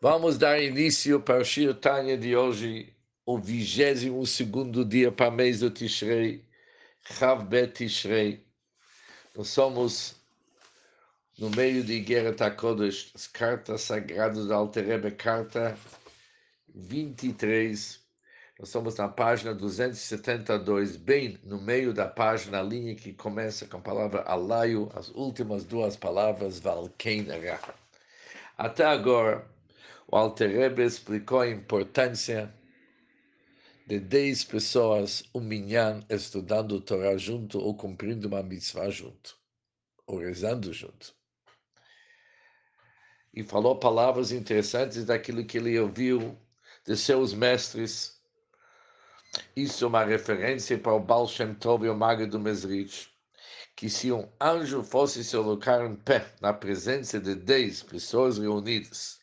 Vamos dar início para o Shir Tanya de hoje, o 22 dia para o mês do Tishrei, Chav Bet Tishrei. Nós somos no meio de Guerra HaKodesh, as cartas sagradas da Alterebe, carta 23. Nós estamos na página 272, bem no meio da página, a linha que começa com a palavra Alaio, as últimas duas palavras, Valkein. Até agora, o Alter Rebbe explicou a importância de 10 pessoas, um minyan, estudando o Torá junto ou cumprindo uma mitzvah junto, ou rezando junto. E falou palavras interessantes daquilo que ele ouviu de seus mestres. Isso é uma referência para o Baal Shem Tov e o Mago do Mesrich, que se um anjo fosse se colocar em pé na presença de 10 pessoas reunidas,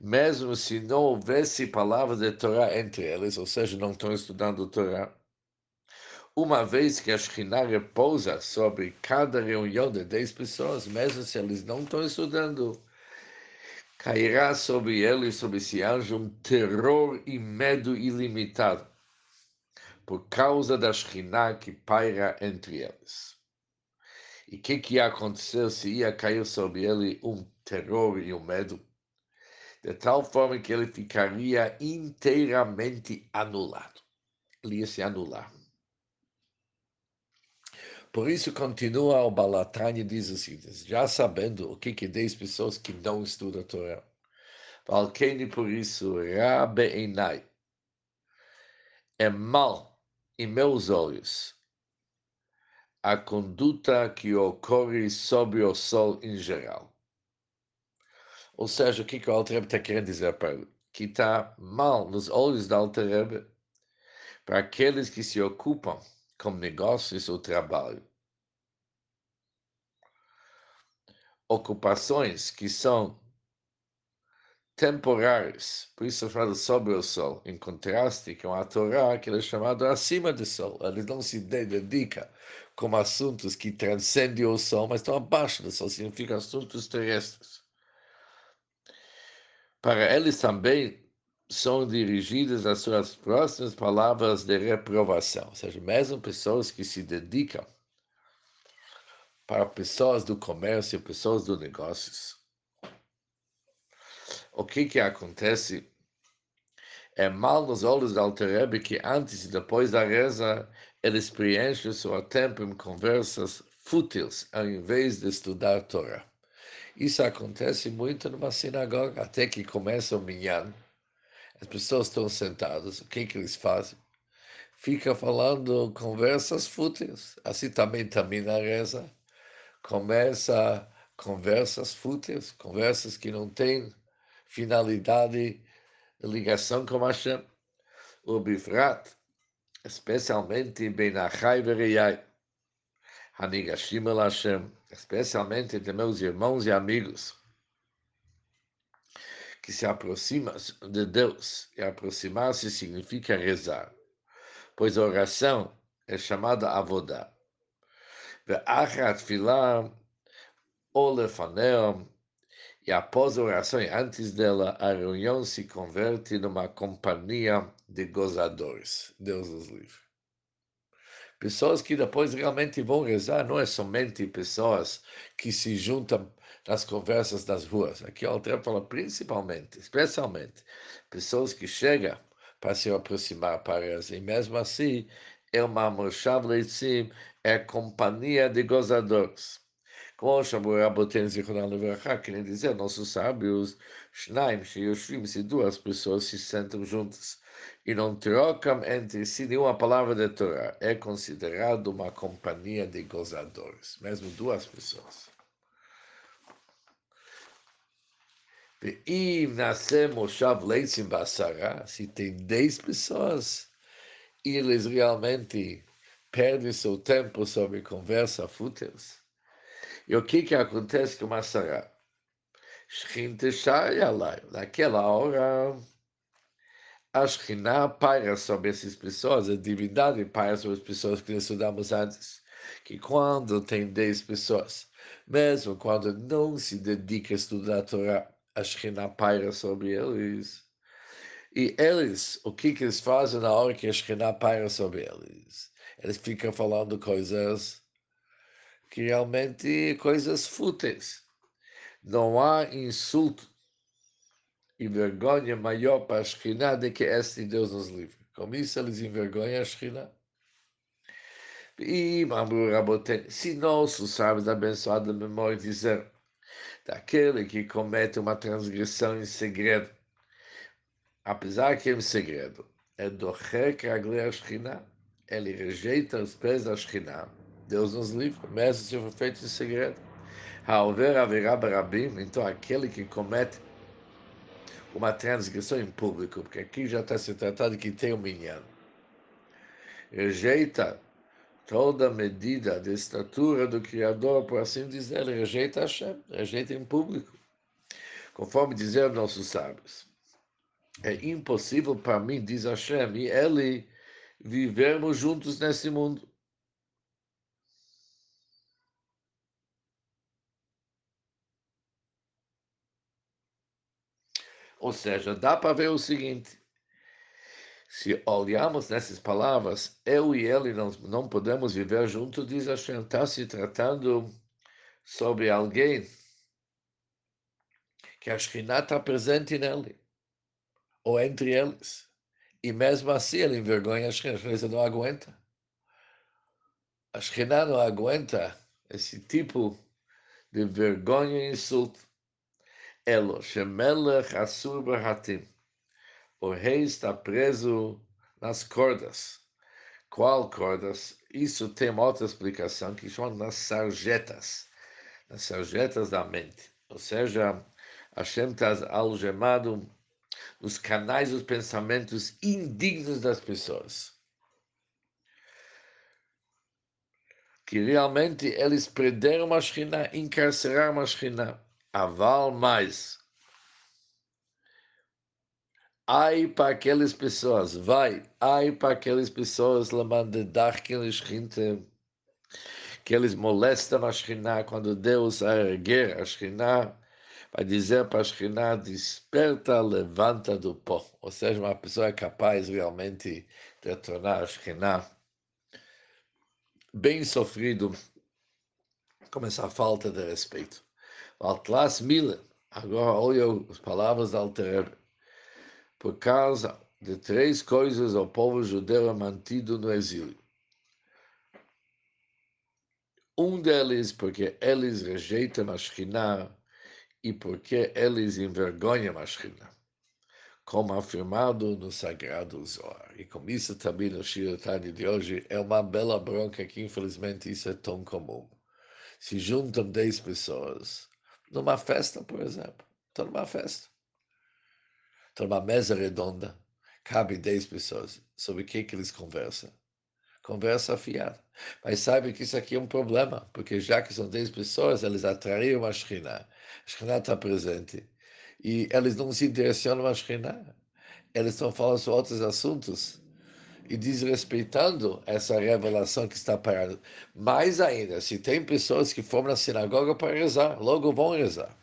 mesmo se não houvesse palavras de Torá entre eles, ou seja, não estão estudando Torá, uma vez que a Shekhinah repousa sobre cada reunião de 10 pessoas, mesmo se eles não estão estudando, cairá sobre eles, sobre esse anjo, um terror e medo ilimitado, por causa da Shekhinah que paira entre eles. E o que, que ia acontecer se ia cair sobre ele um terror e um medo? De tal forma que ele ficaria inteiramente anulado. Ele ia se anular. Por isso, continua o Balatani diz seguinte, já sabendo o que que 10 pessoas que não estudam a Torá. Valquene, por isso, Rabe Enai, é mal em meus olhos a conduta que ocorre sobre o sol em geral. Ou seja, o que, que o Alter está querendo dizer ele? Que está mal nos olhos do Alter para aqueles que se ocupam com negócios ou trabalho. Ocupações que são temporárias, por isso fala sobre o sol, em contraste com a Torá, que é chamado acima do sol. Ele não se dedica como assuntos que transcendem o sol, mas estão abaixo do sol, significa assuntos terrestres para eles também são dirigidas as suas próximas palavras de reprovação, ou seja, mesmo pessoas que se dedicam para pessoas do comércio, pessoas dos negócios. O que que acontece? É mal nos olhos da Alterebe que antes e depois da reza eles preenchem o seu tempo em conversas fúteis ao invés de estudar Torá. Isso acontece muito numa sinagoga, até que começa o minyan. As pessoas estão sentadas, o que, que eles fazem? Fica falando conversas fúteis. Assim também termina a reza. Começa conversas fúteis, conversas que não têm finalidade de ligação com Hashem. O Bifrat, especialmente Ben Achai Vereyai, Hanigashim El Hashem, especialmente de meus irmãos e amigos, que se aproximam de Deus. E aproximar-se significa rezar, pois a oração é chamada avodá. E após a oração e antes dela, a reunião se converte numa companhia de gozadores. Deus os livre. Pessoas que depois realmente vão rezar, não é somente pessoas que se juntam nas conversas das ruas. Aqui o Alter fala principalmente, especialmente, pessoas que chegam para se aproximar para rezar. E mesmo assim, é uma Moshav Leitzim, é companhia de gozadores. Raboten Zichronal Levrachá, querem dizer, nossos sábios, Shnaim, Sheyoshvim, se duas pessoas se sentam juntas e não trocam entre si nenhuma palavra de Torá. É considerado uma companhia de gozadores, mesmo duas pessoas. E nascer Moshav Leitzim Basara, se tem dez pessoas, eles realmente perdem seu tempo sobre conversa fúteis. E o que, que acontece com Massará? Shchinte Shai Naquela hora, a Shekhinah paira sobre essas pessoas, a divindade paira sobre as pessoas que estudamos antes. Que quando tem 10 pessoas, mesmo quando não se dedica a estudar a Torá, a Shekhinah paira sobre eles. E eles, o que, que eles fazem na hora que a Shekhinah paira sobre eles? Eles ficam falando coisas que realmente coisas fúteis. Não há insulto e vergonha maior para a Shekhinah do que este Deus nos livre. Com isso eles envergonham a Shekhinah. E Mamru Raboten, se nossos sábios abençoados da memória dizer daquele que comete uma transgressão em segredo, apesar que é em segredo, é do Rekragle a Shekhinah, ele rejeita os pés da Shekhinah, Deus nos livre, mesmo se for feito em segredo. Haver haverá barabim, então aquele que comete uma transgressão em público, porque aqui já está se tratando que tem um minhano. Rejeita toda medida de estatura do Criador, por assim dizer, rejeita Hashem, rejeita em público. Conforme dizer nossos sábios. É impossível para mim, diz Hashem, e ele vivermos juntos nesse mundo. Ou seja, dá para ver o seguinte: se olharmos nessas palavras, eu e ele não, não podemos viver juntos, diz Hashem, está se tratando sobre alguém que a Shekhinah está presente nele, ou entre eles. E mesmo assim ele envergonha a Shekhinah, a não aguenta. A Shekhinah não aguenta esse tipo de vergonha e insulto. Elo, Shemelech Asur Barhatim. O rei está preso nas cordas. Qual cordas? Isso tem uma outra explicação que chama nas sarjetas. Nas sarjetas da mente. Ou seja, Hashem está algemado nos canais dos pensamentos indignos das pessoas. Que realmente eles prenderam a Shekhinah, encarceraram a Shekhinah aval mais. Ai para aquelas pessoas, vai, ai para aquelas pessoas que eles molestam a Shekhinah quando Deus erguer a Shekhinah, vai dizer para a Shekhinah, desperta, levanta do pó. Ou seja, uma pessoa é capaz realmente de tornar a Shekhinah bem sofrido com essa falta de respeito. Atlas Mila. Agora olha as palavras da Alter Por causa de três coisas o povo judeu é mantido no exílio. Um deles porque eles rejeitam a Shekhinah e porque eles envergonham a Shekhinah, como afirmado no Sagrado Zohar. E com isso também no Shiratani de hoje é uma bela bronca que infelizmente isso é tão comum. Se juntam dez pessoas numa festa, por exemplo. Estou numa festa. Estou numa mesa redonda. Cabe 10 pessoas. Sobre o que, que eles conversam? Conversa afiada. Mas sabe que isso aqui é um problema, porque já que são 10 pessoas, eles atraíram a Shekhinah. A Shekhinah está presente. E eles não se direcionam a Shekhinah. Eles estão falando sobre outros assuntos e desrespeitando essa revelação que está parada. Mais ainda, se tem pessoas que foram na sinagoga para rezar, logo vão rezar.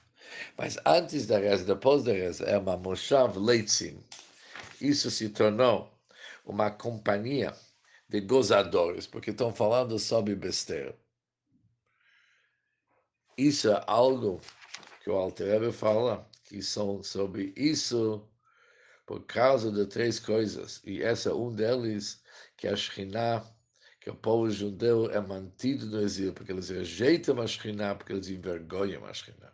Mas antes da reza, depois da reza, é uma moshav leitzim. Isso se tornou uma companhia de gozadores, porque estão falando sobre besteira. Isso é algo que o Alter fala, que são sobre isso por causa de três coisas, e essa é um deles, que a Shekhinah, que o povo judeu é mantido no exílio, porque eles rejeitam a Shekhinah, porque eles envergonham a Shekhinah.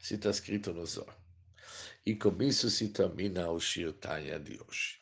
Assim está escrito no Zohar. E com isso se termina o Shir Tanya de hoje.